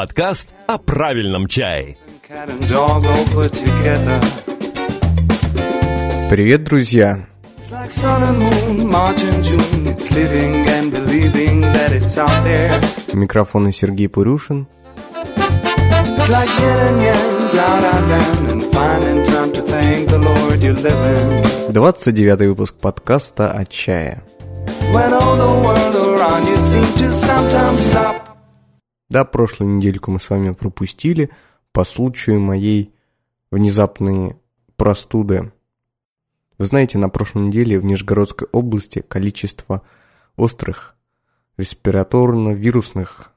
Подкаст о правильном чае. Привет, друзья! Микрофон Сергей Пурюшин. 29 выпуск подкаста о чае. Да, прошлую недельку мы с вами пропустили по случаю моей внезапной простуды. Вы знаете, на прошлой неделе в Нижегородской области количество острых респираторно-вирусных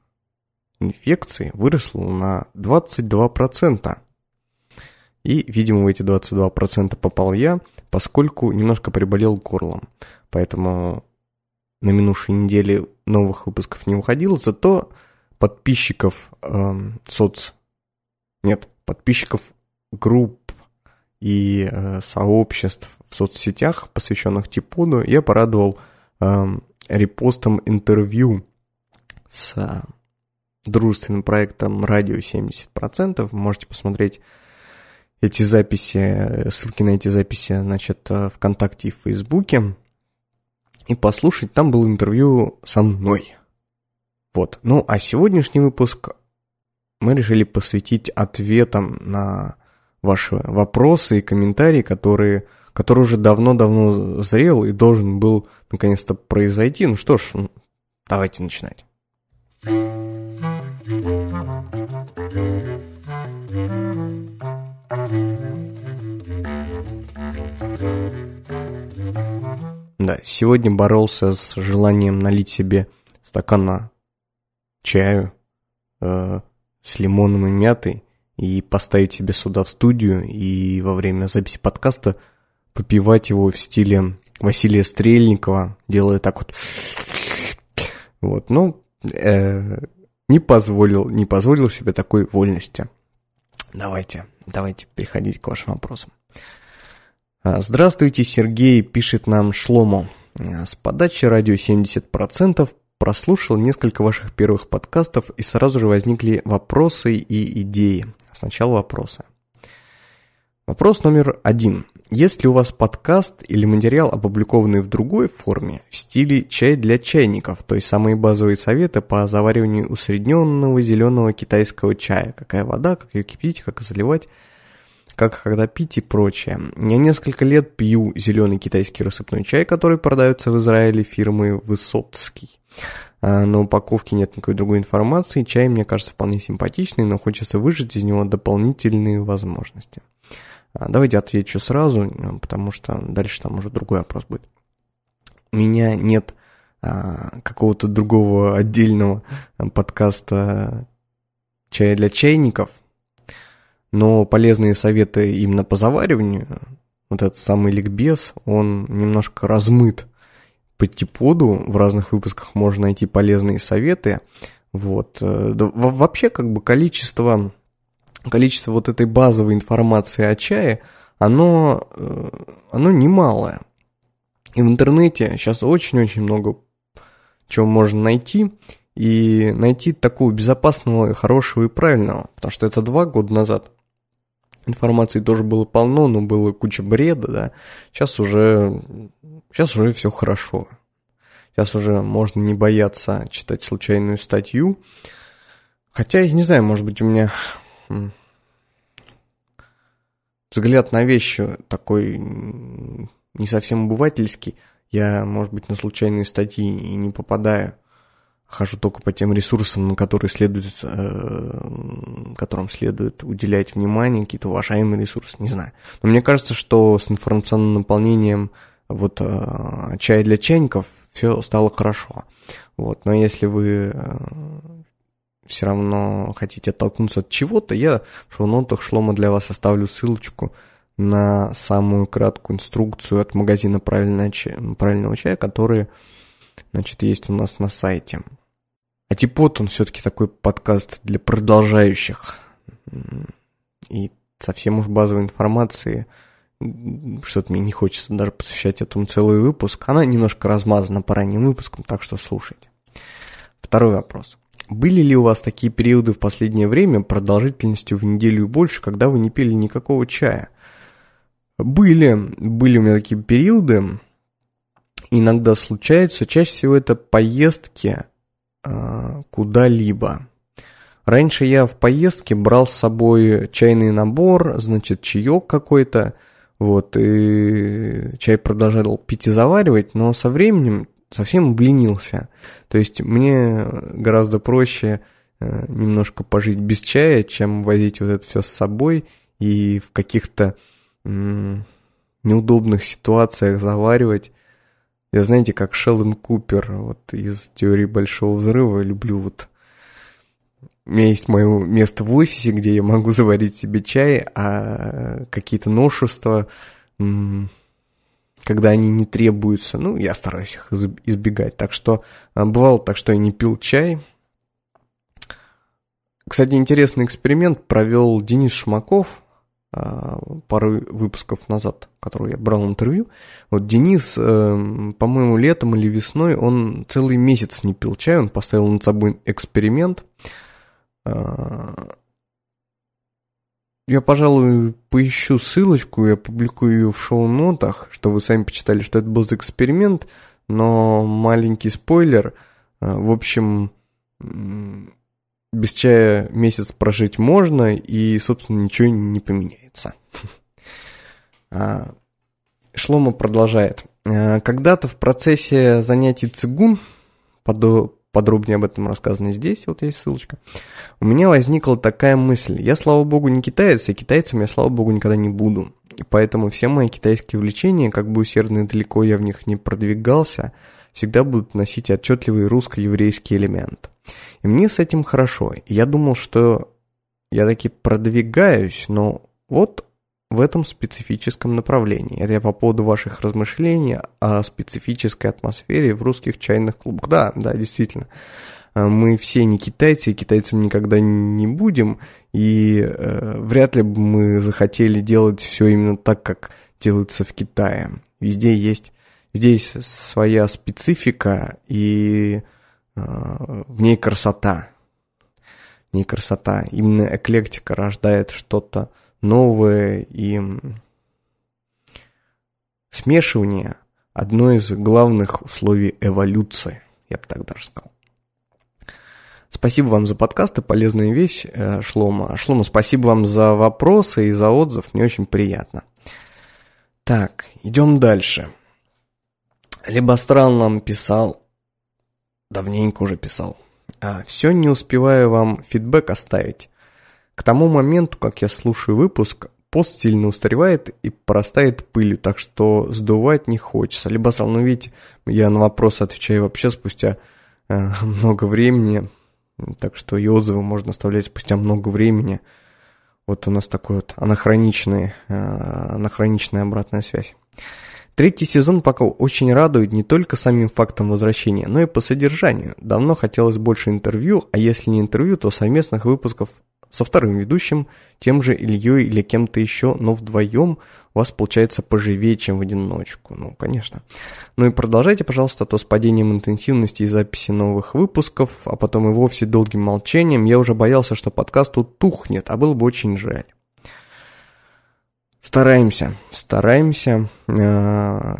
инфекций выросло на 22%. И, видимо, в эти 22% попал я, поскольку немножко приболел горлом. Поэтому на минувшей неделе новых выпусков не выходило, зато подписчиков э, соц... Нет, подписчиков групп и э, сообществ в соцсетях, посвященных Типоду, я порадовал э, репостом интервью с э, дружественным проектом «Радио 70%». Можете посмотреть эти записи, ссылки на эти записи, значит, э, ВКонтакте и в Фейсбуке. И послушать, там было интервью со мной. Вот. Ну, а сегодняшний выпуск мы решили посвятить ответам на ваши вопросы и комментарии, которые, которые уже давно-давно зрел и должен был наконец-то произойти. Ну что ж, давайте начинать. Да, сегодня боролся с желанием налить себе стакана чаю э, с лимоном и мятой и поставить себе сюда в студию и во время записи подкаста попивать его в стиле Василия Стрельникова, делая так вот. Вот, ну, э, не позволил, не позволил себе такой вольности. Давайте, давайте переходить к вашим вопросам. А, здравствуйте, Сергей, пишет нам Шломо. А, с подачи радио 70% прослушал несколько ваших первых подкастов и сразу же возникли вопросы и идеи. Сначала вопросы. Вопрос номер один. Есть ли у вас подкаст или материал, опубликованный в другой форме, в стиле «чай для чайников», то есть самые базовые советы по завариванию усредненного зеленого китайского чая, какая вода, как ее кипятить, как заливать, как когда пить и прочее. Я несколько лет пью зеленый китайский рассыпной чай, который продается в Израиле фирмы Высоцкий. А, на упаковке нет никакой другой информации. Чай мне кажется вполне симпатичный, но хочется выжать из него дополнительные возможности. А, давайте отвечу сразу, потому что дальше там уже другой вопрос будет. У меня нет а, какого-то другого отдельного подкаста «Чай для чайников», но полезные советы именно по завариванию, вот этот самый ликбез, он немножко размыт по типоду, в разных выпусках можно найти полезные советы, вот. Э, вообще, как бы, количество, количество вот этой базовой информации о чае, оно, э, оно немалое. И в интернете сейчас очень-очень много чего можно найти, и найти такого безопасного, хорошего и правильного, потому что это два года назад информации тоже было полно, но было куча бреда, да. Сейчас уже, сейчас уже все хорошо. Сейчас уже можно не бояться читать случайную статью. Хотя, я не знаю, может быть, у меня взгляд на вещи такой не совсем обывательский. Я, может быть, на случайные статьи и не попадаю хожу только по тем ресурсам, на которые следует, э, которым следует уделять внимание, какие-то уважаемые ресурсы, не знаю. Но мне кажется, что с информационным наполнением вот э, чая для чайников все стало хорошо. Вот. Но если вы э, все равно хотите оттолкнуться от чего-то, я в шоу-нотах Шлома для вас оставлю ссылочку на самую краткую инструкцию от магазина правильного чая, правильного чая, который значит, есть у нас на сайте. А Типот, он все-таки такой подкаст для продолжающих. И совсем уж базовой информации что-то мне не хочется даже посвящать этому целый выпуск. Она немножко размазана по ранним выпускам, так что слушайте. Второй вопрос. Были ли у вас такие периоды в последнее время продолжительностью в неделю и больше, когда вы не пили никакого чая? Были, были у меня такие периоды, иногда случаются, чаще всего это поездки э, куда-либо. Раньше я в поездке брал с собой чайный набор, значит, чаек какой-то, вот, и чай продолжал пить и заваривать, но со временем совсем обленился. То есть мне гораздо проще э, немножко пожить без чая, чем возить вот это все с собой и в каких-то неудобных ситуациях заваривать. Я знаете, как Шелдон Купер вот из теории Большого Взрыва, люблю вот... У меня есть мое место в офисе, где я могу заварить себе чай, а какие-то новшества когда они не требуются. Ну, я стараюсь их избегать. Так что а, бывало так, что я не пил чай. Кстати, интересный эксперимент провел Денис Шмаков пару выпусков назад, который я брал интервью. Вот Денис, эм, по-моему, летом или весной, он целый месяц не пил чай, он поставил над собой эксперимент а, я, пожалуй, поищу ссылочку и опубликую ее в шоу-нотах, чтобы вы сами почитали, что это был за эксперимент, но маленький спойлер. В общем, без чая месяц прожить можно, и, собственно, ничего не поменяется. А, Шлома продолжает. А, когда-то в процессе занятий цигун, подробнее об этом рассказано здесь, вот есть ссылочка, у меня возникла такая мысль. Я, слава богу, не китаец, и китайцем я, слава богу, никогда не буду. И поэтому все мои китайские увлечения, как бы усердно и далеко я в них не продвигался, всегда будут носить отчетливый русско-еврейский элемент. И мне с этим хорошо. Я думал, что я таки продвигаюсь, но вот в этом специфическом направлении. Это я по поводу ваших размышлений о специфической атмосфере в русских чайных клубах. Да, да, действительно. Э, мы все не китайцы, и китайцам никогда не будем, и э, вряд ли бы мы захотели делать все именно так, как делается в Китае. Везде есть, здесь своя специфика, и э, в ней красота. В ней красота. Именно эклектика рождает что-то новое и смешивание одно из главных условий эволюции, я бы так даже сказал. Спасибо вам за подкасты, полезная вещь, э, Шлома. Шлома, спасибо вам за вопросы и за отзыв, мне очень приятно. Так, идем дальше. Либо нам писал, давненько уже писал, а, все не успеваю вам фидбэк оставить. К тому моменту, как я слушаю выпуск, пост сильно устаревает и порастает пылью, так что сдувать не хочется. Либо сразу, ну видите, я на вопрос отвечаю вообще спустя э, много времени, так что и отзывы можно оставлять спустя много времени. Вот у нас такой вот анахроничный, э, анахроничная обратная связь. Третий сезон пока очень радует не только самим фактом возвращения, но и по содержанию. Давно хотелось больше интервью, а если не интервью, то совместных выпусков со вторым ведущим, тем же Ильей или кем-то еще, но вдвоем у вас получается поживее, чем в одиночку. Ну, конечно. Ну и продолжайте, пожалуйста, то с падением интенсивности и записи новых выпусков, а потом и вовсе долгим молчанием, я уже боялся, что подкаст тут тухнет, а было бы очень жаль. Стараемся, стараемся. А,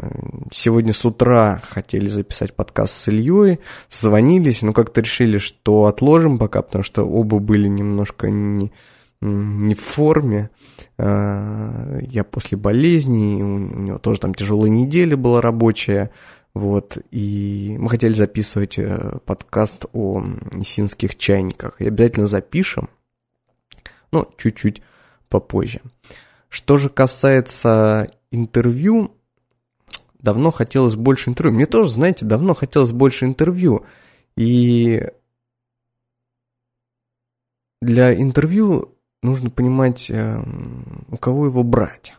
сегодня с утра хотели записать подкаст с Ильей, звонились, но как-то решили, что отложим пока, потому что оба были немножко не, не в форме. А, я после болезни, у него тоже там тяжелая неделя была рабочая, вот, и мы хотели записывать э, подкаст о синских чайниках. И обязательно запишем, но чуть-чуть попозже. Что же касается интервью, давно хотелось больше интервью. Мне тоже, знаете, давно хотелось больше интервью. И для интервью нужно понимать, эм, у кого его брать.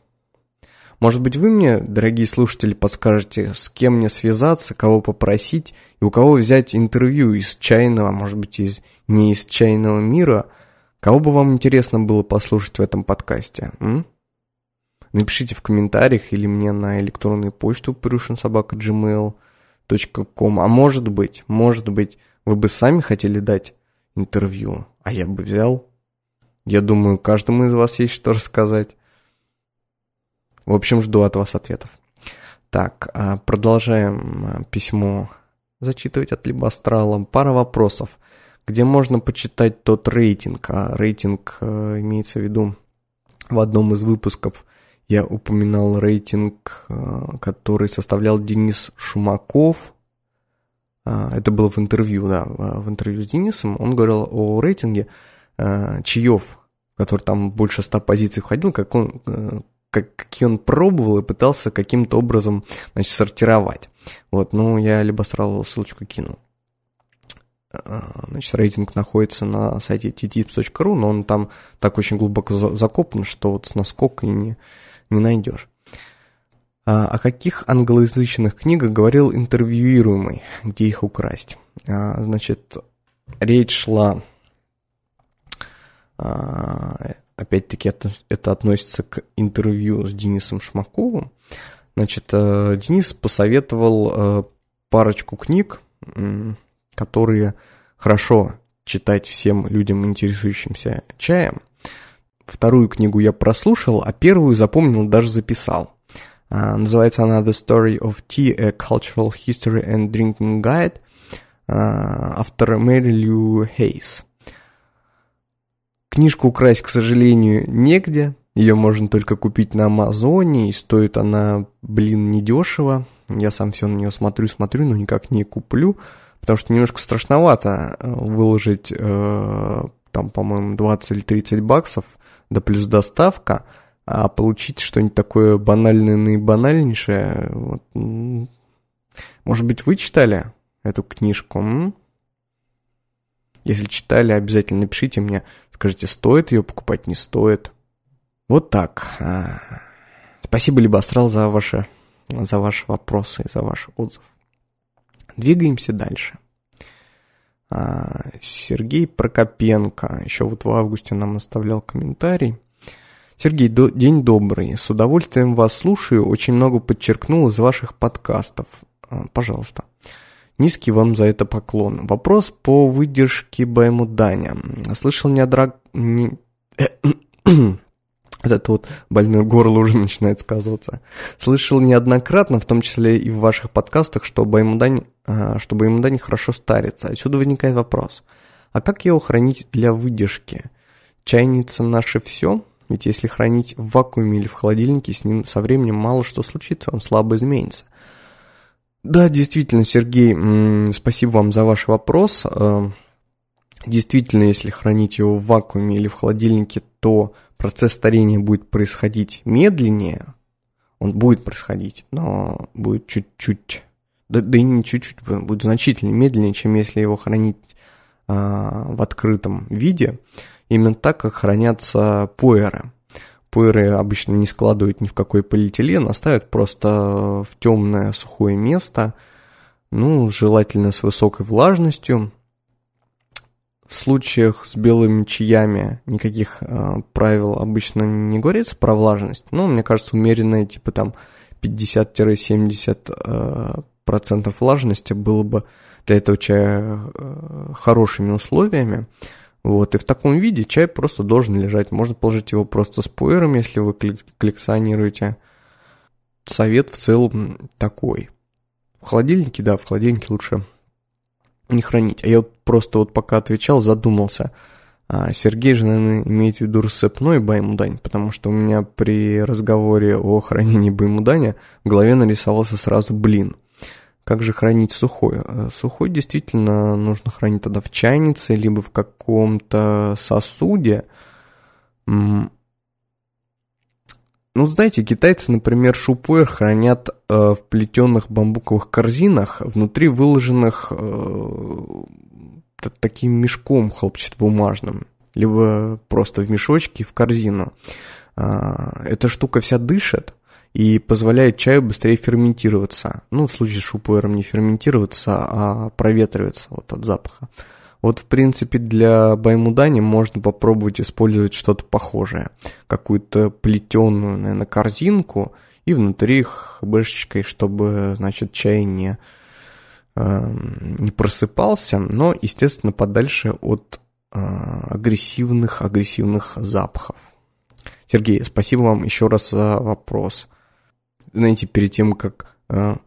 Может быть, вы мне, дорогие слушатели, подскажете, с кем мне связаться, кого попросить, и у кого взять интервью из чайного, может быть, из не из чайного мира. Кого бы вам интересно было послушать в этом подкасте? М? Напишите в комментариях или мне на электронную почту perushinsobaka.gmail.com. А может быть, может быть, вы бы сами хотели дать интервью. А я бы взял. Я думаю, каждому из вас есть что рассказать. В общем, жду от вас ответов. Так, а, продолжаем а, письмо зачитывать от Либастрала. Пара вопросов. Где можно почитать тот рейтинг? А рейтинг а, имеется в виду в одном из выпусков я упоминал рейтинг, который составлял Денис Шумаков. Это было в интервью, да, в интервью с Денисом. Он говорил о рейтинге чаев, который там больше ста позиций входил, как он, как, какие он пробовал и пытался каким-то образом, значит, сортировать. Вот, ну, я либо сразу ссылочку кинул. Значит, рейтинг находится на сайте tttips.ru, но он там так очень глубоко закопан, что вот с наскока и не, не найдешь. А, о каких англоязычных книгах говорил интервьюируемый, где их украсть? А, значит, речь шла опять-таки это, это относится к интервью с Денисом Шмаковым. Значит, э, Денис посоветовал э, парочку книг, которые хорошо читать всем людям, интересующимся чаем. Вторую книгу я прослушал, а первую запомнил, даже записал. А, называется она The Story of Tea, A Cultural History and Drinking Guide, а, автор Мэри Лью Хейс. Книжку украсть, к сожалению, негде. Ее можно только купить на Амазоне, и стоит она, блин, недешево. Я сам все на нее смотрю, смотрю, но никак не куплю, потому что немножко страшновато э, выложить, э, там, по-моему, 20 или 30 баксов, да плюс доставка, а получить что-нибудь такое банальное наибанальнейшее. Вот. Может быть, вы читали эту книжку? М? Если читали, обязательно напишите мне, скажите, стоит ее покупать, не стоит. Вот так. А, спасибо, Либастрал, за ваши, за ваши вопросы и за ваш отзыв. Двигаемся дальше. А, Сергей Прокопенко, еще вот в августе нам оставлял комментарий. Сергей, до, день добрый. С удовольствием вас слушаю. Очень много подчеркнул из ваших подкастов. А, пожалуйста. Низкий вам за это поклон. Вопрос по выдержке Баймуданя. Слышал неодра... Не... Это вот больное горло уже начинает сказываться. Слышал неоднократно, в том числе и в ваших подкастах, что Баймудань, а, что Баймудань хорошо старится. Отсюда возникает вопрос. А как его хранить для выдержки? Чайница наше все? Ведь если хранить в вакууме или в холодильнике, с ним со временем мало что случится, он слабо изменится. Да, действительно, Сергей, спасибо вам за ваш вопрос. Э, действительно, если хранить его в вакууме или в холодильнике, то процесс старения будет происходить медленнее. Он будет происходить, но будет чуть-чуть, да, да и не чуть-чуть, будет значительно медленнее, чем если его хранить а, в открытом виде. Именно так, как хранятся пуэры пыры обычно не складывают ни в какой полиэтилен, а просто в темное сухое место, ну, желательно с высокой влажностью. В случаях с белыми чаями никаких э, правил обычно не говорится про влажность, но мне кажется, умеренная, типа там 50-70% э, процентов влажности было бы для этого чая э, хорошими условиями. Вот, и в таком виде чай просто должен лежать. Можно положить его просто с пуэром, если вы коллекционируете. Совет в целом такой. В холодильнике, да, в холодильнике лучше не хранить. А я вот просто вот пока отвечал, задумался. А Сергей же, наверное, имеет в виду рассыпной баймудань, потому что у меня при разговоре о хранении баймуданя в голове нарисовался сразу блин. Как же хранить сухой? Э, сухой действительно нужно хранить тогда в чайнице, либо в каком-то сосуде. Ну, знаете, китайцы, например, шупуэр хранят э, в плетеных бамбуковых корзинах, внутри выложенных э, таким мешком хлопчатобумажным, либо просто в мешочке в корзину. Э, эта штука вся дышит, и позволяет чаю быстрее ферментироваться. Ну, в случае с шупуэром не ферментироваться, а проветриваться вот от запаха. Вот, в принципе, для баймудани можно попробовать использовать что-то похожее. Какую-то плетеную, наверное, корзинку и внутри хбшечкой, чтобы, значит, чай не, э, не просыпался, но, естественно, подальше от агрессивных, агрессивных запахов. Сергей, спасибо вам еще раз за вопрос. Знаете, перед тем, как э,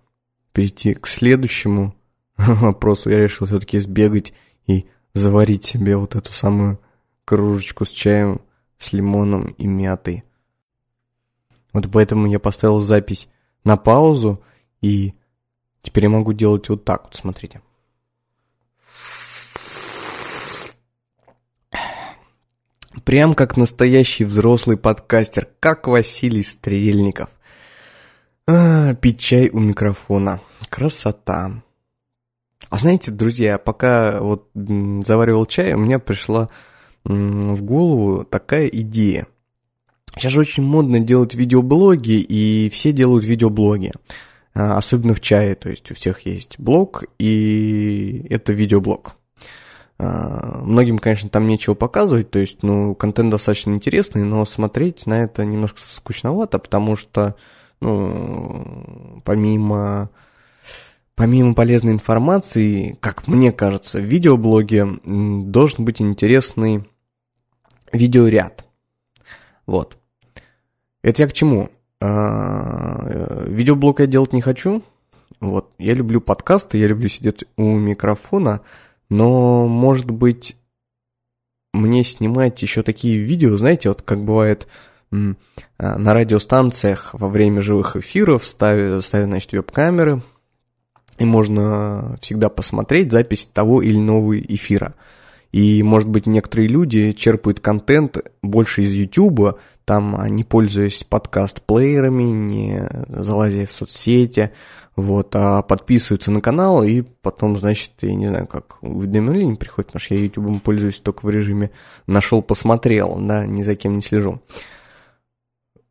перейти к следующему вопросу, я решил все-таки сбегать и заварить себе вот эту самую кружечку с чаем, с лимоном и мятой. Вот поэтому я поставил запись на паузу, и теперь я могу делать вот так вот, смотрите. Прям как настоящий взрослый подкастер, как Василий Стрельников. А, пить чай у микрофона. Красота. А знаете, друзья, пока вот заваривал чай, у меня пришла в голову такая идея. Сейчас же очень модно делать видеоблоги, и все делают видеоблоги. А, особенно в чае, то есть у всех есть блог, и это видеоблог. А, многим, конечно, там нечего показывать, то есть, ну, контент достаточно интересный, но смотреть на это немножко скучновато, потому что, ну, помимо, помимо полезной информации, как мне кажется, в видеоблоге должен быть интересный видеоряд. Вот. Это я к чему? А, видеоблог я делать не хочу. Вот. Я люблю подкасты, я люблю сидеть у микрофона, но, может быть, мне снимать еще такие видео, знаете, вот как бывает а, на радиостанциях во время живых эфиров ставят, ставят значит, веб-камеры, и можно всегда посмотреть запись того или иного эфира. И, может быть, некоторые люди черпают контент больше из YouTube, там, не пользуясь подкаст-плеерами, не залазя в соцсети, вот, а подписываются на канал, и потом, значит, я не знаю, как уведомление приходит, потому что я YouTube пользуюсь только в режиме «нашел, посмотрел», да, ни за кем не слежу.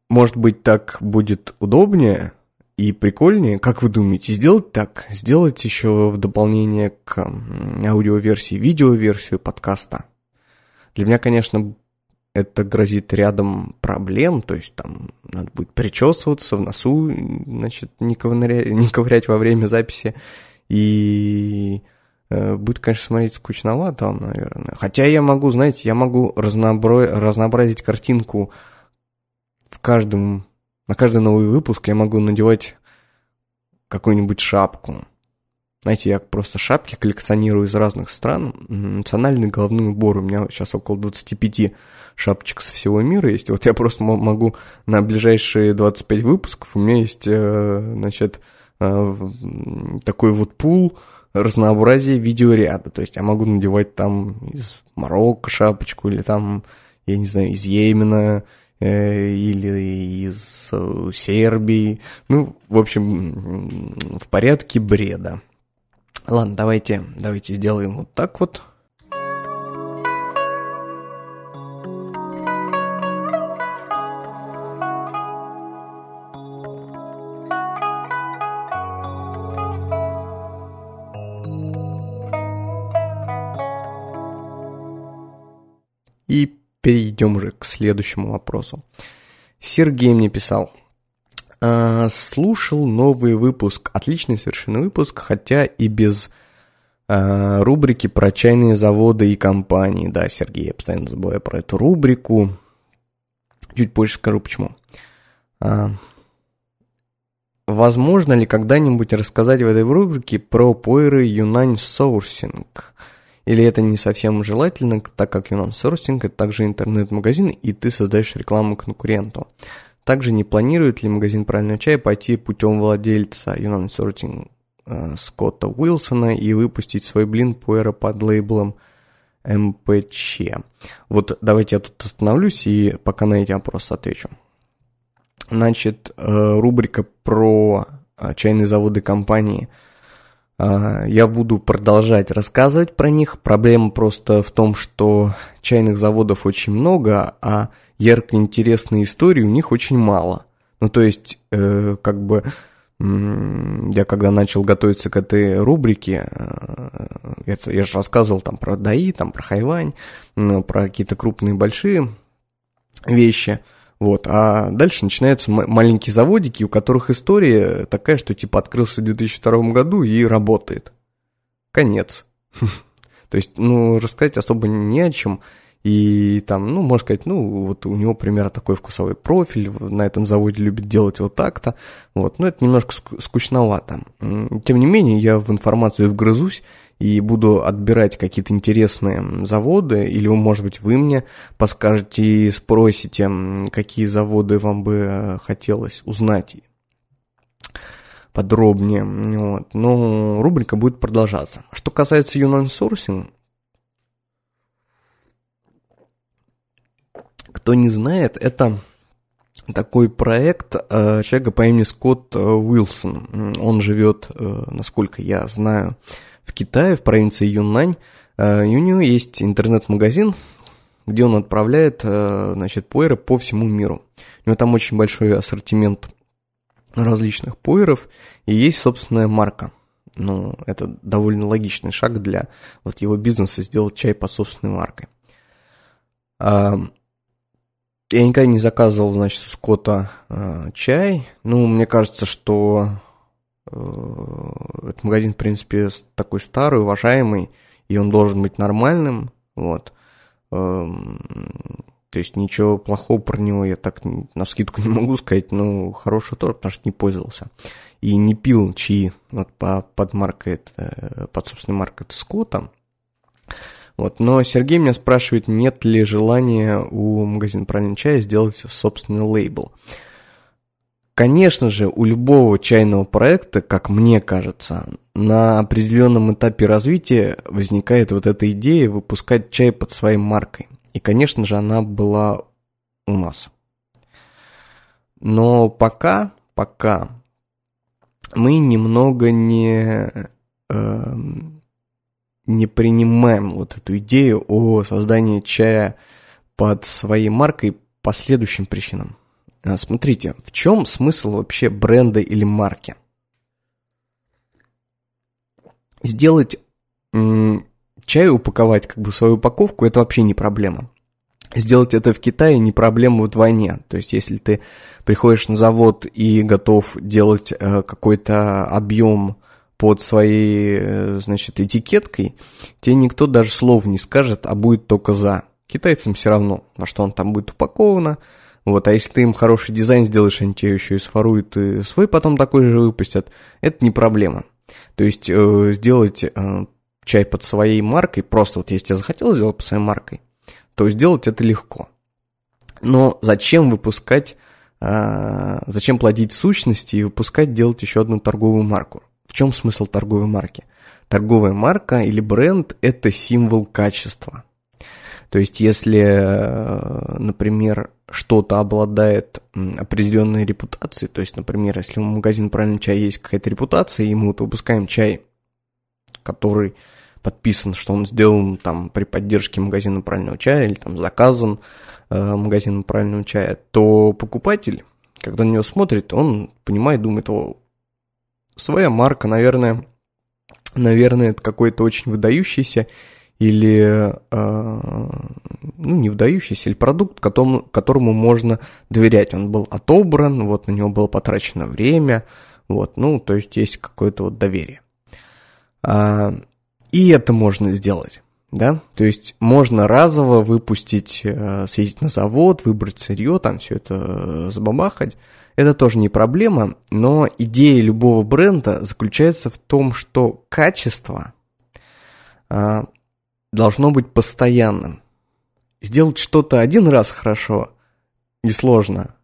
Может быть, так будет удобнее и прикольнее. Как вы думаете, сделать так? Сделать еще в дополнение к аудиоверсии, видеоверсию подкаста? Для меня, конечно, это грозит рядом проблем, то есть там надо будет причесываться в носу, значит, не ковырять, не ковырять во время записи, и э, будет, конечно, смотреть скучновато, наверное. Хотя я могу, знаете, я могу разнообра... разнообразить картинку в каждом, на каждый новый выпуск я могу надевать какую-нибудь шапку. Знаете, я просто шапки коллекционирую из разных стран. Национальный головной убор. У меня сейчас около 25 шапочек со всего мира есть. Вот я просто могу на ближайшие 25 выпусков, у меня есть, э, значит, э, такой вот пул разнообразия видеоряда. То есть я могу надевать там из Марокко шапочку или там, я не знаю, из Йемена, или из Сербии. Ну, в общем, в порядке бреда. Ладно, давайте, давайте сделаем вот так вот. И перейдем уже к следующему вопросу. Сергей мне писал – э, слушал новый выпуск, отличный совершенно выпуск, хотя и без э, рубрики про чайные заводы и компании. Да, Сергей, я постоянно забываю про эту рубрику. Чуть позже скажу почему. А, возможно ли когда-нибудь рассказать в этой рубрике про Пойры Юнань Соурсинг? Или это не совсем желательно, так как Юнань Соурсинг это также интернет-магазин, и ты создаешь рекламу конкуренту? Также не планирует ли магазин правильного чая пойти путем владельца Юнан Сортинг э, Скотта Уилсона и выпустить свой блин пуэра под лейблом МПЧ? Вот давайте я тут остановлюсь и пока на эти вопросы отвечу. Значит, э, рубрика про э, чайные заводы компании – я буду продолжать рассказывать про них. Проблема просто в том, что чайных заводов очень много, а ярко интересные истории у них очень мало. Ну, то есть, э, как бы, я когда начал готовиться к этой рубрике, э, это, я же рассказывал там про ДАИ, там про Хайвань, ну, про какие-то крупные большие вещи, вот, а дальше начинаются маленькие заводики, у которых история такая, что типа открылся в 2002 году и работает. Конец. То есть, ну, рассказать особо не о чем. И там, ну, можно сказать, ну, вот у него примерно такой вкусовой профиль, на этом заводе любит делать вот так-то. Вот, но это немножко скучновато. Тем не менее, я в информацию вгрызусь и буду отбирать какие-то интересные заводы, или, может быть, вы мне подскажете и спросите, какие заводы вам бы э, хотелось узнать подробнее. Вот. Но рубрика будет продолжаться. Что касается Юнан Sourcing, кто не знает, это такой проект э, человека по имени Скотт э, Уилсон. Он живет, э, насколько я знаю, в Китае, в провинции Юннань. Э, и у него есть интернет-магазин, где он отправляет э, значит, пуэры по всему миру. У него там очень большой ассортимент различных пуэров, и есть собственная марка. Ну, это довольно логичный шаг для вот его бизнеса сделать чай под собственной маркой. А, я никогда не заказывал, значит, у Скотта э, чай. Ну, мне кажется, что этот магазин, в принципе, такой старый, уважаемый, и он должен быть нормальным, вот. Эм, то есть ничего плохого про него я так на скидку не могу сказать, но хороший тоже, потому что не пользовался. И не пил чаи вот по, под маркой, э, под собственной маркой Скотта. Вот. Но Сергей меня спрашивает, нет ли желания у магазина правильный чая сделать собственный лейбл. Конечно же, у любого чайного проекта, как мне кажется, на определенном этапе развития возникает вот эта идея выпускать чай под своей маркой. И, конечно же, она была у нас. Но пока, пока мы немного не, э, не принимаем вот эту идею о создании чая под своей маркой по следующим причинам. А, смотрите, в чем смысл вообще бренда или марки? Сделать чай упаковать как бы свою упаковку это вообще не проблема. Сделать это в Китае не проблема вдвойне. То есть, если ты приходишь на завод и готов делать э, какой-то объем под своей, э, значит, этикеткой, тебе никто даже слов не скажет, а будет только за. Китайцам все равно, во что он там будет упаковано, вот, а если ты им хороший дизайн сделаешь, они тебе еще и сфоруют и свой потом такой же выпустят, это не проблема. То есть э, сделать э, чай под своей маркой, просто вот если я захотел сделать под своей маркой, то сделать это легко. Но зачем выпускать, э, зачем плодить сущности и выпускать, делать еще одну торговую марку? В чем смысл торговой марки? Торговая марка или бренд – это символ качества. То есть, если, э, например, что-то обладает определенной репутацией, то есть, например, если у магазина правильный чай есть какая-то репутация, и мы вот выпускаем чай, который подписан, что он сделан там при поддержке магазина правильного чая или там заказан э, магазином правильного чая, то покупатель, когда на него смотрит, он понимает, думает, о, своя марка, наверное, наверное, это какой-то очень выдающийся или э, ну, не вдающийся, или продукт, которому, которому можно доверять. Он был отобран, вот на него было потрачено время, вот, ну, то есть есть какое-то вот доверие. А, и это можно сделать, да, то есть можно разово выпустить, э, съездить на завод, выбрать сырье, там все это э, забабахать, это тоже не проблема, но идея любого бренда заключается в том, что качество а, должно быть постоянным. Сделать что-то один раз хорошо несложно.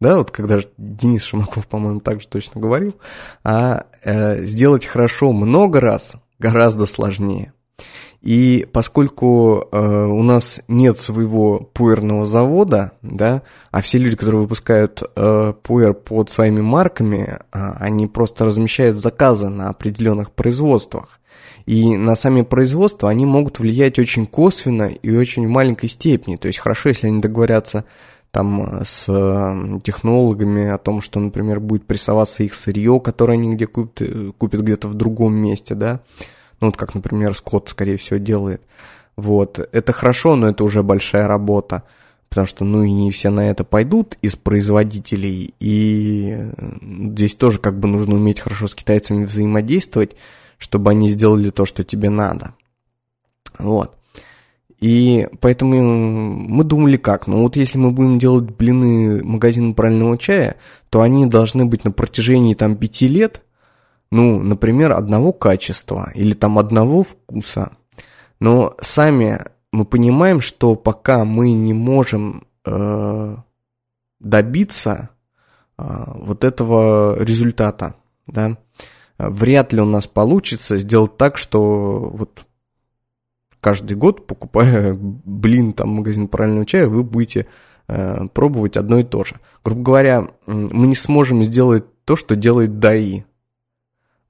Да, вот когда Денис Шимаков, по-моему, так же точно говорил, а э, сделать хорошо много раз гораздо сложнее. И поскольку э, у нас нет своего пуэрного завода, да, а все люди, которые выпускают э, пуэр под своими марками, э, они просто размещают заказы на определенных производствах. И на сами производства они могут влиять очень косвенно и очень в маленькой степени. То есть хорошо, если они договорятся там с э, технологами о том, что, например, будет прессоваться их сырье, которое они где купят, э, купят где-то в другом месте, да. Ну, вот как, например, Скотт, скорее всего, делает. Вот. Это хорошо, но это уже большая работа. Потому что, ну, и не все на это пойдут из производителей. И здесь тоже как бы нужно уметь хорошо с китайцами взаимодействовать чтобы они сделали то, что тебе надо. Вот. И поэтому мы думали как, ну вот если мы будем делать блины магазина правильного чая, то они должны быть на протяжении там пяти лет, ну, например, одного качества или там одного вкуса. Но сами мы понимаем, что пока мы не можем э, добиться э, вот этого результата, да, вряд ли у нас получится сделать так, что вот каждый год, покупая блин, там, магазин правильного чая, вы будете э, пробовать одно и то же. Грубо говоря, мы не сможем сделать то, что делает ДАИ.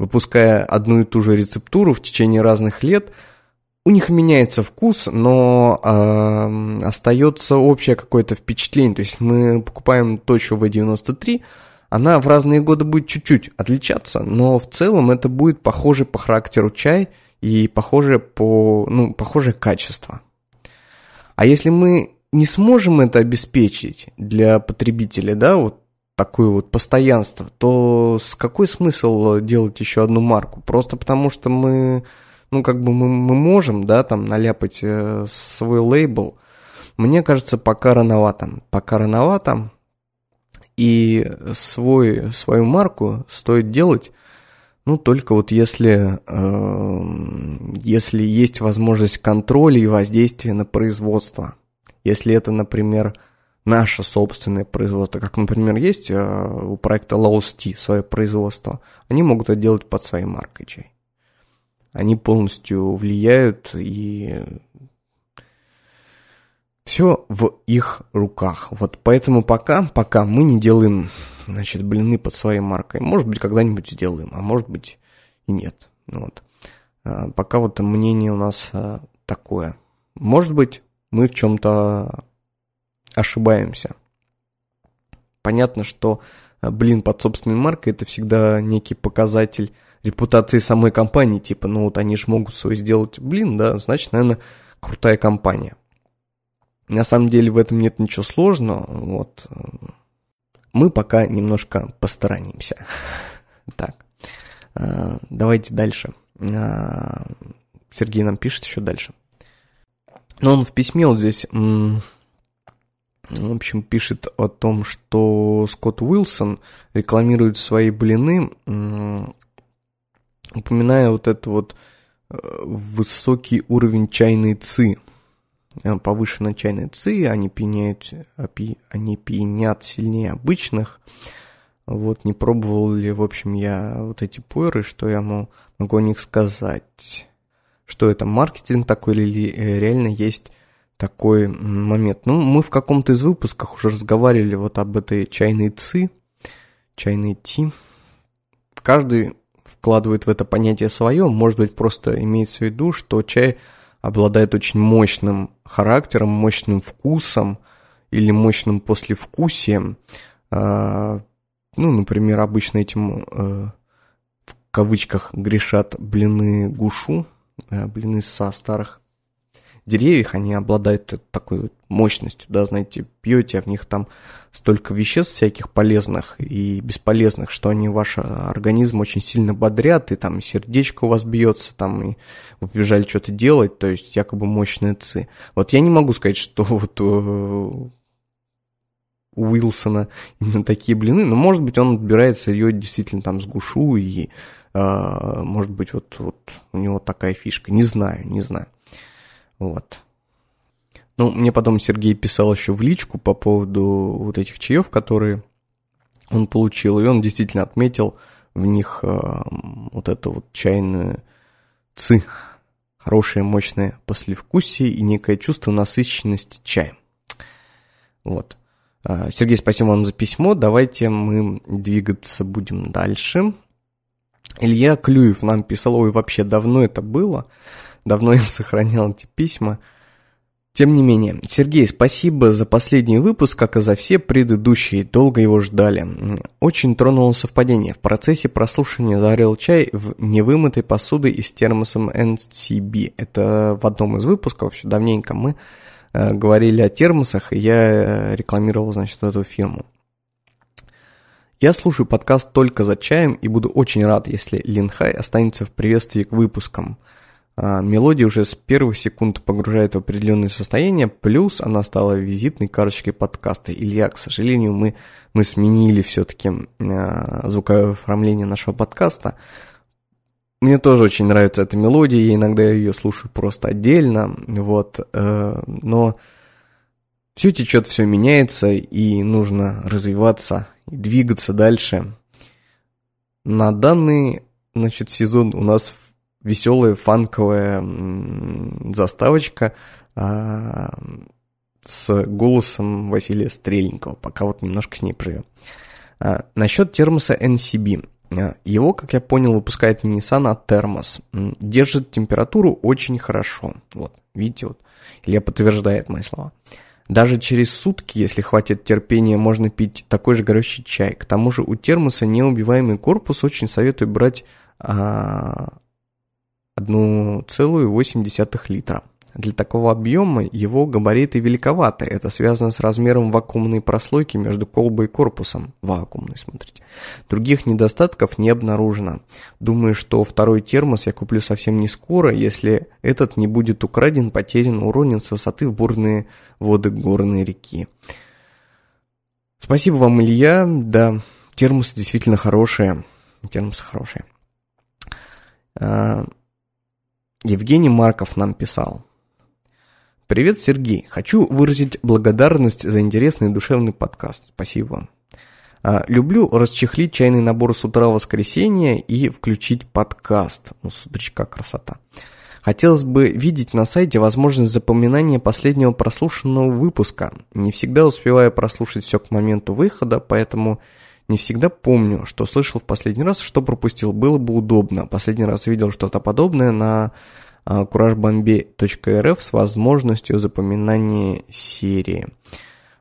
Выпуская одну и ту же рецептуру в течение разных лет, у них меняется вкус, но э, остается общее какое-то впечатление. То есть мы покупаем точку В93, она в разные годы будет чуть-чуть отличаться, но в целом это будет похожий по характеру чай – и похожее по, ну, похожее качество. А если мы не сможем это обеспечить для потребителя, да, вот такое вот постоянство, то с какой смысл делать еще одну марку? Просто потому что мы, ну, как бы мы, мы можем, да, там наляпать э, свой лейбл. Мне кажется, пока рановато. Пока рановато. И свой, свою марку стоит делать ну, только вот если, э, если есть возможность контроля и воздействия на производство. Если это, например, наше собственное производство, как, например, есть э, у проекта Laos свое производство, они могут это делать под своей маркой чай. Они полностью влияют и все в их руках. Вот поэтому пока, пока мы не делаем значит, блины под своей маркой. Может быть, когда-нибудь сделаем, а может быть и нет. Вот. А, пока вот мнение у нас а, такое. Может быть, мы в чем-то ошибаемся. Понятно, что а, блин под собственной маркой это всегда некий показатель репутации самой компании. Типа, ну вот они же могут свой сделать блин, да, значит, наверное, крутая компания. На самом деле в этом нет ничего сложного. Вот мы пока немножко постаранимся. Так, а, давайте дальше. Сергей нам пишет еще дальше. Но он в письме вот здесь, в общем, пишет о том, что Скотт Уилсон рекламирует свои блины, упоминая вот это вот э, высокий уровень чайной ци – Э, повышенной чайной ци, они пьяняют, они пьянят сильнее обычных. Вот, не пробовал ли, в общем, я вот эти пойры, что я могу о них сказать? Что это, маркетинг такой или реально есть такой момент? Ну, мы в каком-то из выпусках уже разговаривали вот об этой чайной ци, чайной ти. Каждый вкладывает в это понятие свое, может быть, просто имеется в виду, что чай – обладает очень мощным характером, мощным вкусом или мощным послевкусием. А, ну, например, обычно этим э, в кавычках грешат блины гушу, э, блины со старых деревьях, они обладают такой мощностью, да, знаете, пьете, а в них там столько веществ всяких полезных и бесполезных, что они ваш организм очень сильно бодрят, и там сердечко у вас бьется, там, и вы побежали что-то делать, то есть якобы мощные ци. Вот я не могу сказать, что вот у Уилсона именно такие блины, но, может быть, он отбирает сырье действительно там с гушу, и, э, может быть, вот, вот у него такая фишка, не знаю, не знаю. Вот. Ну, мне потом Сергей писал еще в личку по поводу вот этих чаев, которые он получил, и он действительно отметил в них э, вот это вот чайную ци, хорошее, мощное послевкусие и некое чувство насыщенности чаем. Вот. Э, Сергей, спасибо вам за письмо. Давайте мы двигаться будем дальше. Илья Клюев нам писал, ой, вообще давно это было. Давно я сохранял эти письма. Тем не менее, Сергей, спасибо за последний выпуск, как и за все предыдущие, долго его ждали. Очень тронуло совпадение. В процессе прослушивания заварил чай в невымытой посуды и с термосом NCB. Это в одном из выпусков, еще давненько мы э, говорили о термосах, и я э, рекламировал, значит, эту фирму. Я слушаю подкаст только за чаем и буду очень рад, если Линхай останется в приветствии к выпускам – мелодия уже с первых секунд погружает в определенное состояние, плюс она стала визитной карточкой подкаста. Илья, к сожалению, мы, мы сменили все-таки а, звуковое оформление нашего подкаста. Мне тоже очень нравится эта мелодия, я иногда ее слушаю просто отдельно, вот, э, но все течет, все меняется, и нужно развиваться и двигаться дальше. На данный, значит, сезон у нас веселая фанковая заставочка а, с голосом Василия Стрельникова. Пока вот немножко с ней проживем. А, насчет термоса NCB. А, его, как я понял, выпускает Nissan, а термос. Держит температуру очень хорошо. Вот, видите, вот. Илья подтверждает мои слова. Даже через сутки, если хватит терпения, можно пить такой же горячий чай. К тому же у термоса неубиваемый корпус, очень советую брать а, 1,8 литра. Для такого объема его габариты великоваты. Это связано с размером вакуумной прослойки между колбой и корпусом. Вакуумной, смотрите. Других недостатков не обнаружено. Думаю, что второй термос я куплю совсем не скоро, если этот не будет украден, потерян, уронен с высоты в бурные воды горной реки. Спасибо вам, Илья. Да, термосы действительно хорошие. Термосы хорошие. Евгений Марков нам писал. Привет, Сергей. Хочу выразить благодарность за интересный душевный подкаст. Спасибо. А, люблю расчехлить чайный набор с утра воскресенья и включить подкаст. Ну, как красота. Хотелось бы видеть на сайте возможность запоминания последнего прослушанного выпуска. Не всегда успеваю прослушать все к моменту выхода, поэтому не всегда помню, что слышал в последний раз, что пропустил. Было бы удобно. Последний раз видел что-то подобное на а, с возможностью запоминания серии.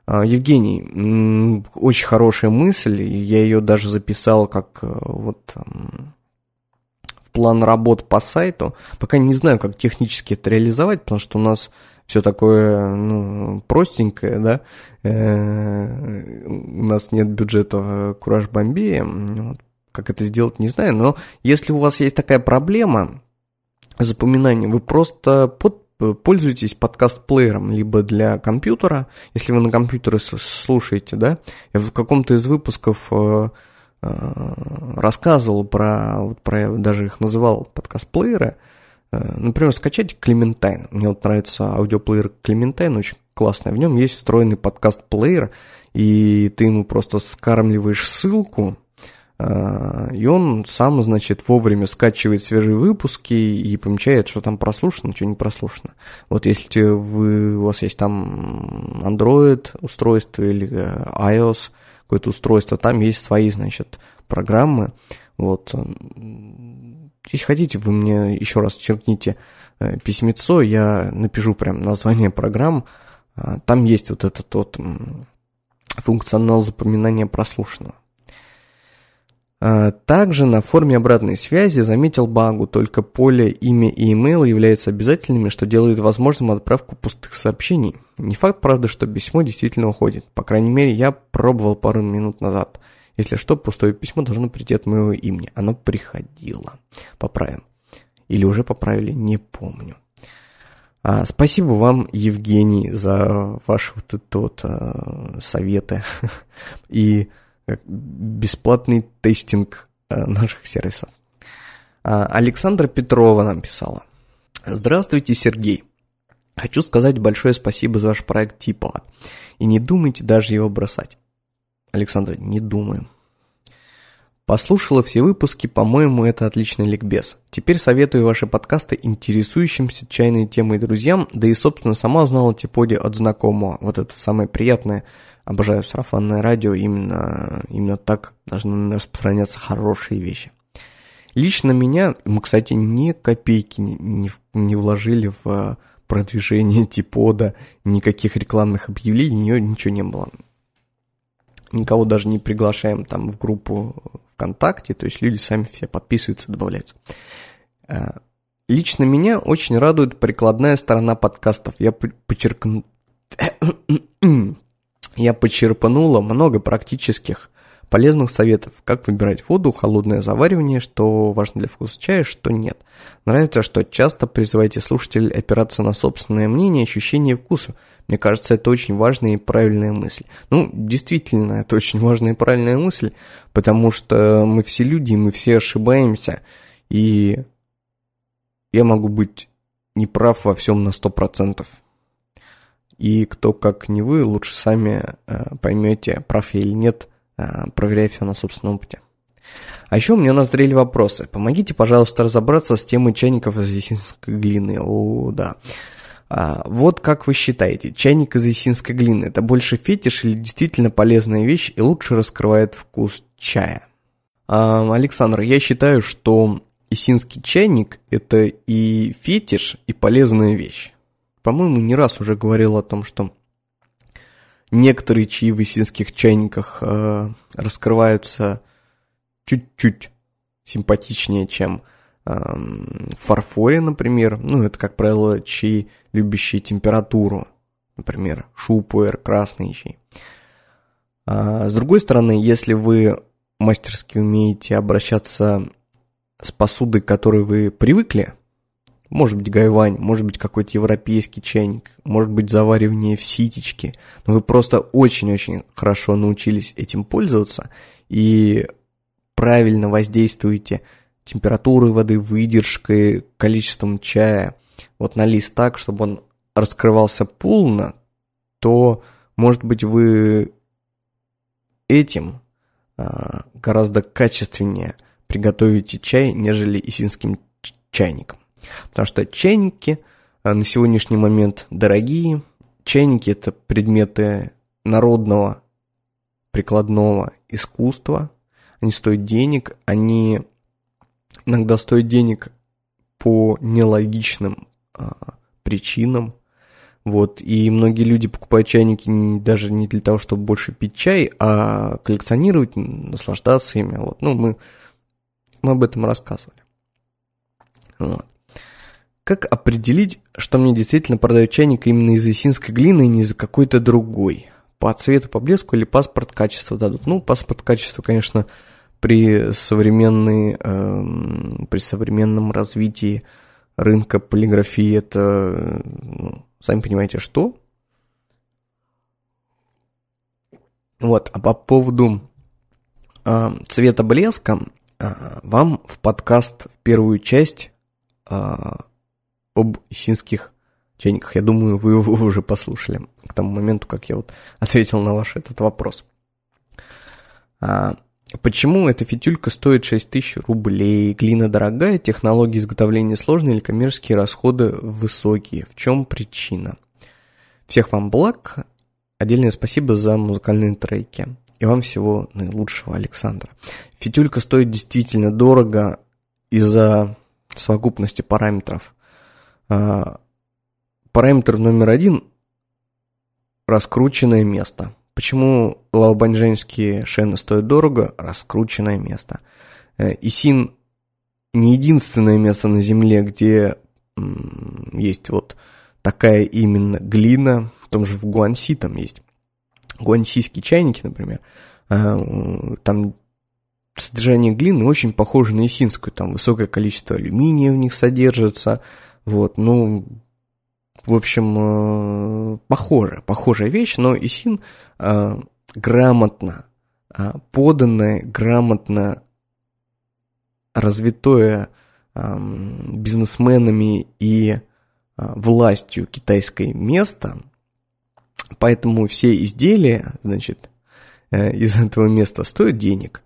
А, Евгений, очень хорошая мысль, я ее даже записал как э, вот в план работ по сайту. Пока не знаю, как технически это реализовать, потому что у нас все такое ну, простенькое, да, э, у нас нет бюджета Кураж Бомбея, вот, как это сделать, не знаю, но если у вас есть такая проблема запоминания, вы просто под, пользуетесь подкаст-плеером либо для компьютера, если вы на компьютере слушаете, да, я в каком-то из выпусков э, э, рассказывал про, вот про, даже их называл подкаст-плееры, например, скачать Clementine. Мне вот нравится аудиоплеер Clementine, очень классный. В нем есть встроенный подкаст-плеер, и ты ему просто скармливаешь ссылку, э, и он сам, значит, вовремя скачивает свежие выпуски и помечает, что там прослушано, что не прослушано. Вот если вы, у вас есть там Android устройство или э, iOS какое-то устройство, там есть свои, значит, программы. Вот если хотите, вы мне еще раз черкните э, письмецо, я напишу прям название программ. А, там есть вот этот вот функционал запоминания прослушанного. А, также на форме обратной связи заметил багу, только поле имя и email являются обязательными, что делает возможным отправку пустых сообщений. Не факт, правда, что письмо действительно уходит. По крайней мере, я пробовал пару минут назад. Если что, пустое письмо должно прийти от моего имени. Оно приходило. Поправим. Или уже поправили, не помню. А, спасибо вам, Евгений, за ваши вот это вот а, советы и бесплатный тестинг а, наших сервисов. А, Александра Петрова нам писала. Здравствуйте, Сергей. Хочу сказать большое спасибо за ваш проект Типа. И не думайте даже его бросать. Александр, не думаю. Послушала все выпуски, по-моему, это отличный ликбез. Теперь советую ваши подкасты интересующимся чайной темой друзьям, да и, собственно, сама узнала Типоди от знакомого. Вот это самое приятное. Обожаю сарафанное радио, именно, именно так должны распространяться хорошие вещи. Лично меня, мы, кстати, ни копейки не, не, не вложили в продвижение Типода, никаких рекламных объявлений, ничего не было никого даже не приглашаем там в группу ВКонтакте, то есть люди сами все подписываются, добавляются. Э, лично меня очень радует прикладная сторона подкастов. Я подчеркну... Я почерпнула много практических полезных советов, как выбирать воду, холодное заваривание, что важно для вкуса чая, что нет. Нравится, что часто призываете слушателей опираться на собственное мнение, ощущение вкуса. Мне кажется, это очень важная и правильная мысль. Ну, действительно, это очень важная и правильная мысль, потому что мы все люди, мы все ошибаемся, и я могу быть неправ во всем на сто процентов. И кто, как не вы, лучше сами э, поймете, прав я или нет, проверяя все на собственном опыте. А еще у меня назрели вопросы. Помогите, пожалуйста, разобраться с темой чайников из есинской глины. О, да. А, вот как вы считаете, чайник из есинской глины – это больше фетиш или действительно полезная вещь и лучше раскрывает вкус чая? А, Александр, я считаю, что есинский чайник – это и фетиш, и полезная вещь. По-моему, не раз уже говорил о том, что некоторые чаи в исинских чайниках э, раскрываются чуть-чуть симпатичнее, чем э, в фарфоре, например. Ну, это, как правило, чаи, любящие температуру. Например, шупуэр, красный чай. А, с другой стороны, если вы мастерски умеете обращаться с посудой, к которой вы привыкли, может быть гайвань, может быть какой-то европейский чайник, может быть заваривание в ситечке. Но вы просто очень-очень хорошо научились этим пользоваться и правильно воздействуете температурой воды, выдержкой, количеством чая вот на лист так, чтобы он раскрывался полно, то, может быть, вы этим а, гораздо качественнее приготовите чай, нежели исинским чайником. Потому что чайники э, на сегодняшний момент дорогие. Чайники – это предметы народного прикладного искусства. Они стоят денег, они иногда стоят денег по нелогичным а, причинам. Вот, и многие люди покупают чайники даже не для того, чтобы больше пить чай, а коллекционировать, наслаждаться ими. Вот, ну, мы, мы об этом рассказывали. Вот. Как определить, что мне действительно продают чайник именно из исинской глины и не из какой-то другой? По цвету, по блеску или паспорт качества дадут? Ну, паспорт качества, конечно, при, современной, э, при современном развитии рынка полиграфии это, ну, сами понимаете, что. Вот, а по поводу э, цвета блеска, э, вам в подкаст в первую часть э, об исинских чайниках. Я думаю, вы его уже послушали к тому моменту, как я вот ответил на ваш этот вопрос. А, почему эта фитюлька стоит 6 тысяч рублей? Глина дорогая, технологии изготовления сложные или коммерческие расходы высокие? В чем причина? Всех вам благ. Отдельное спасибо за музыкальные треки. И вам всего наилучшего, Александра. Фитюлька стоит действительно дорого из-за совокупности параметров – параметр номер один – раскрученное место. Почему лаобаньжэнские шены стоят дорого? Раскрученное место. Э, Исин не единственное место на Земле, где есть вот такая именно глина, в том же в Гуанси там есть гуансийские чайники, например, а, там содержание глины очень похоже на исинскую, там высокое количество алюминия в них содержится, вот, ну, в общем, э, похоже, похожая вещь, но Исин э, грамотно, э, поданное, грамотно развитое бизнесменами и э, властью китайской место, поэтому все изделия, значит, э, из этого места стоят денег.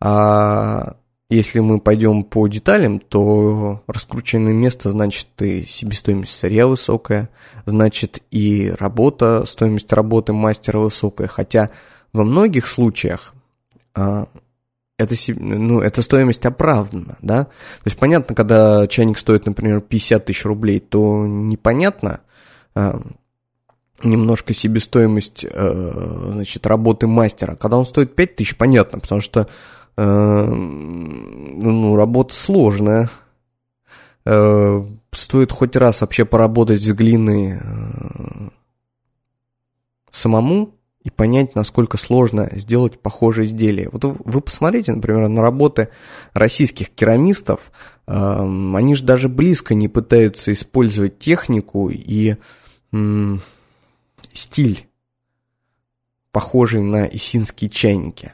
А если мы пойдем по деталям, то раскрученное место значит и себестоимость сырья высокая, значит и работа, стоимость работы мастера высокая, хотя во многих случаях а, это, ну, эта стоимость оправдана, да? То есть понятно, когда чайник стоит, например, 50 тысяч рублей, то непонятно а, немножко себестоимость а, значит, работы мастера. Когда он стоит 5 тысяч, понятно, потому что Э, ну, работа сложная. Э, стоит хоть раз вообще поработать с глиной э, самому и понять, насколько сложно сделать похожие изделия. Вот вы посмотрите, например, на работы российских керамистов, эм, они же даже близко не пытаются использовать технику и стиль, похожий на исинские чайники.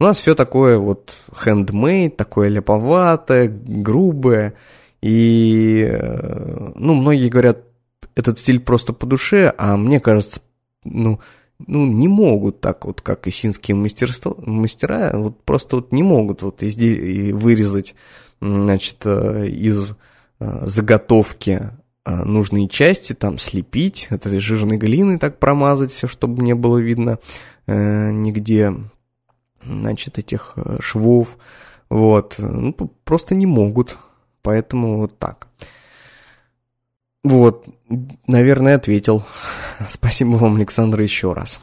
У нас все такое вот handmade, такое леповатое, грубое. И, э, ну, многие говорят, этот стиль просто по душе, а мне кажется, ну, ну, не могут так вот, как и синские мастера, вот просто вот не могут вот изде- вырезать, значит, э, из э, заготовки нужные части, там слепить, этой жирной глиной так промазать все, чтобы не было видно э, нигде значит, этих э, швов, вот, ну, просто не могут, поэтому вот так. Вот, наверное, ответил. Спасибо вам, Александр, еще раз.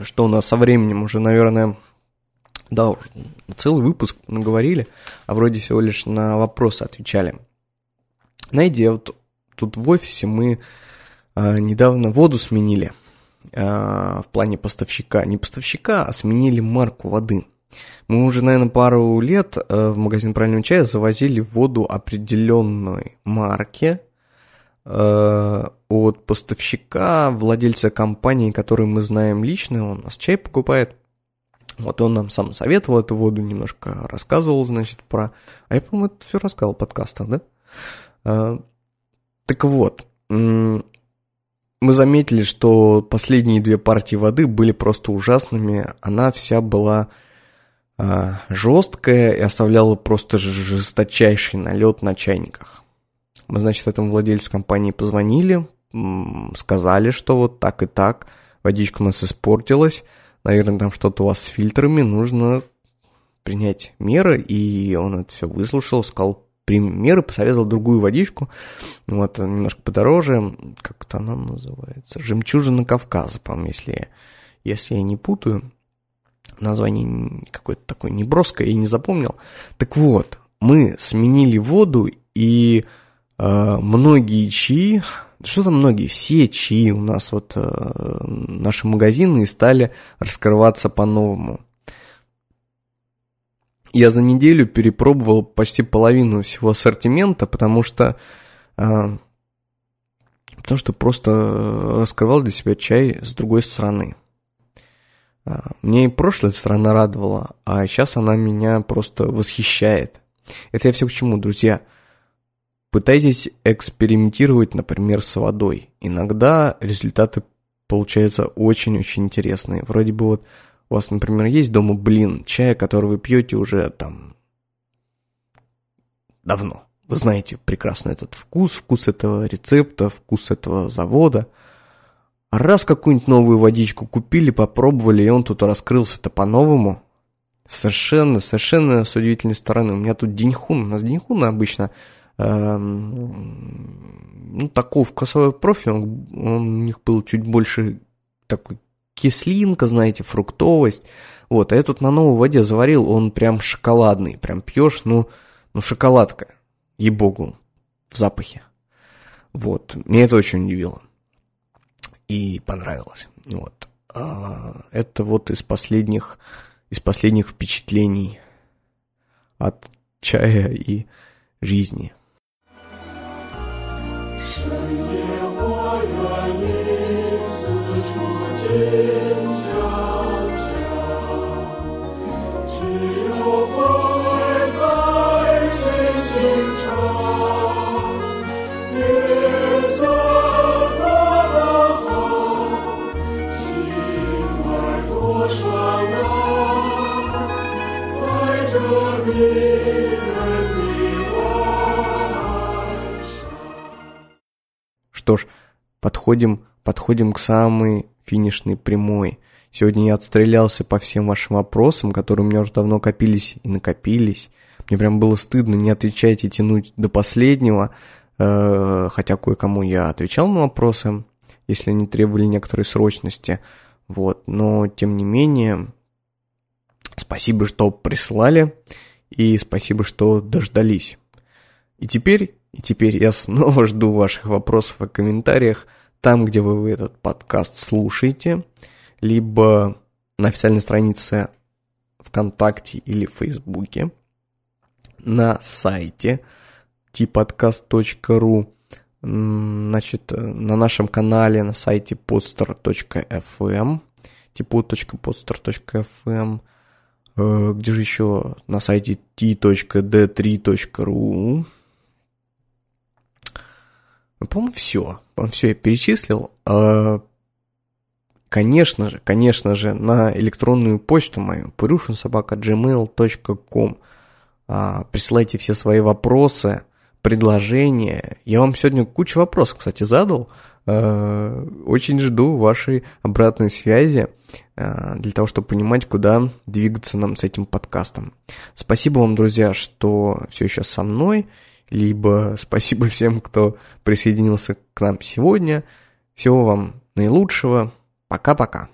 Что у нас со временем уже, наверное, да, уж целый выпуск наговорили, а вроде всего лишь на вопросы отвечали. Знаете, вот тут в офисе мы э, недавно воду сменили э, в плане поставщика. Не поставщика, а сменили марку воды. Мы уже, наверное, пару лет э, в магазин правильного чая завозили воду определенной марки э, от поставщика, владельца компании, который мы знаем лично, он у нас чай покупает. Вот он нам сам советовал эту воду, немножко рассказывал, значит, про... А я, по-моему, это все рассказывал в подкастах, да? А, так вот, мы заметили, что последние две партии воды были просто ужасными. Она вся была а, жесткая и оставляла просто жесточайший налет на чайниках. Мы, значит, этому владельцу компании позвонили, сказали, что вот так и так, водичка у нас испортилась, наверное, там что-то у вас с фильтрами, нужно принять меры, и он это все выслушал, сказал, примем меры, посоветовал другую водичку, вот, немножко подороже, как-то она называется, «Жемчужина Кавказа», по-моему, если если я не путаю, название какое-то такое неброское, я не запомнил. Так вот, мы сменили воду, и э, многие чаи что там многие, все чьи у нас вот э, наши магазины стали раскрываться по-новому. Я за неделю перепробовал почти половину всего ассортимента, потому что э, потому что просто раскрывал для себя чай с другой стороны. Э, мне и прошлая сторона радовала, а сейчас она меня просто восхищает. Это я все к чему, друзья – Пытайтесь экспериментировать, например, с водой. Иногда результаты получаются очень-очень интересные. Вроде бы вот у вас, например, есть дома блин, чая, который вы пьете уже там давно. Вы знаете прекрасно этот вкус, вкус этого рецепта, вкус этого завода. А раз какую-нибудь новую водичку купили, попробовали, и он тут раскрылся-то по-новому, совершенно, совершенно с удивительной стороны. У меня тут деньхун, у нас деньхун обычно ну, такого вкусового профиля, он, он, у них был чуть больше такой кислинка, знаете, фруктовость. Вот, а я тут на новой воде заварил, он прям шоколадный, прям пьешь, ну, ну шоколадка, ей-богу, в запахе. Вот, меня это очень удивило и понравилось. Вот. А, это вот из последних, из последних впечатлений от чая и жизни. Что ж, подходим, подходим к самой финишной прямой. Сегодня я отстрелялся по всем вашим вопросам, которые у меня уже давно копились и накопились. Мне прям было стыдно не отвечать и тянуть до последнего, э, хотя кое-кому я отвечал на вопросы, если они требовали некоторой срочности. Вот, но тем не менее, спасибо, что прислали, и спасибо, что дождались. И теперь, и теперь я снова жду ваших вопросов и комментариях там, где вы этот подкаст слушаете, либо на официальной странице ВКонтакте или Фейсбуке, на сайте tpodcast.ru, значит, на нашем канале на сайте podster.fm, tipo.podster.fm, э, где же еще на сайте t.d3.ru. По-моему, все. По-моему, все я перечислил. А, конечно же, конечно же, на электронную почту мою, purushinsobaka.gmail.com а, присылайте все свои вопросы, предложения. Я вам сегодня кучу вопросов, кстати, задал. А, очень жду вашей обратной связи для того, чтобы понимать, куда двигаться нам с этим подкастом. Спасибо вам, друзья, что все еще со мной либо спасибо всем, кто присоединился к нам сегодня. Всего вам наилучшего. Пока-пока.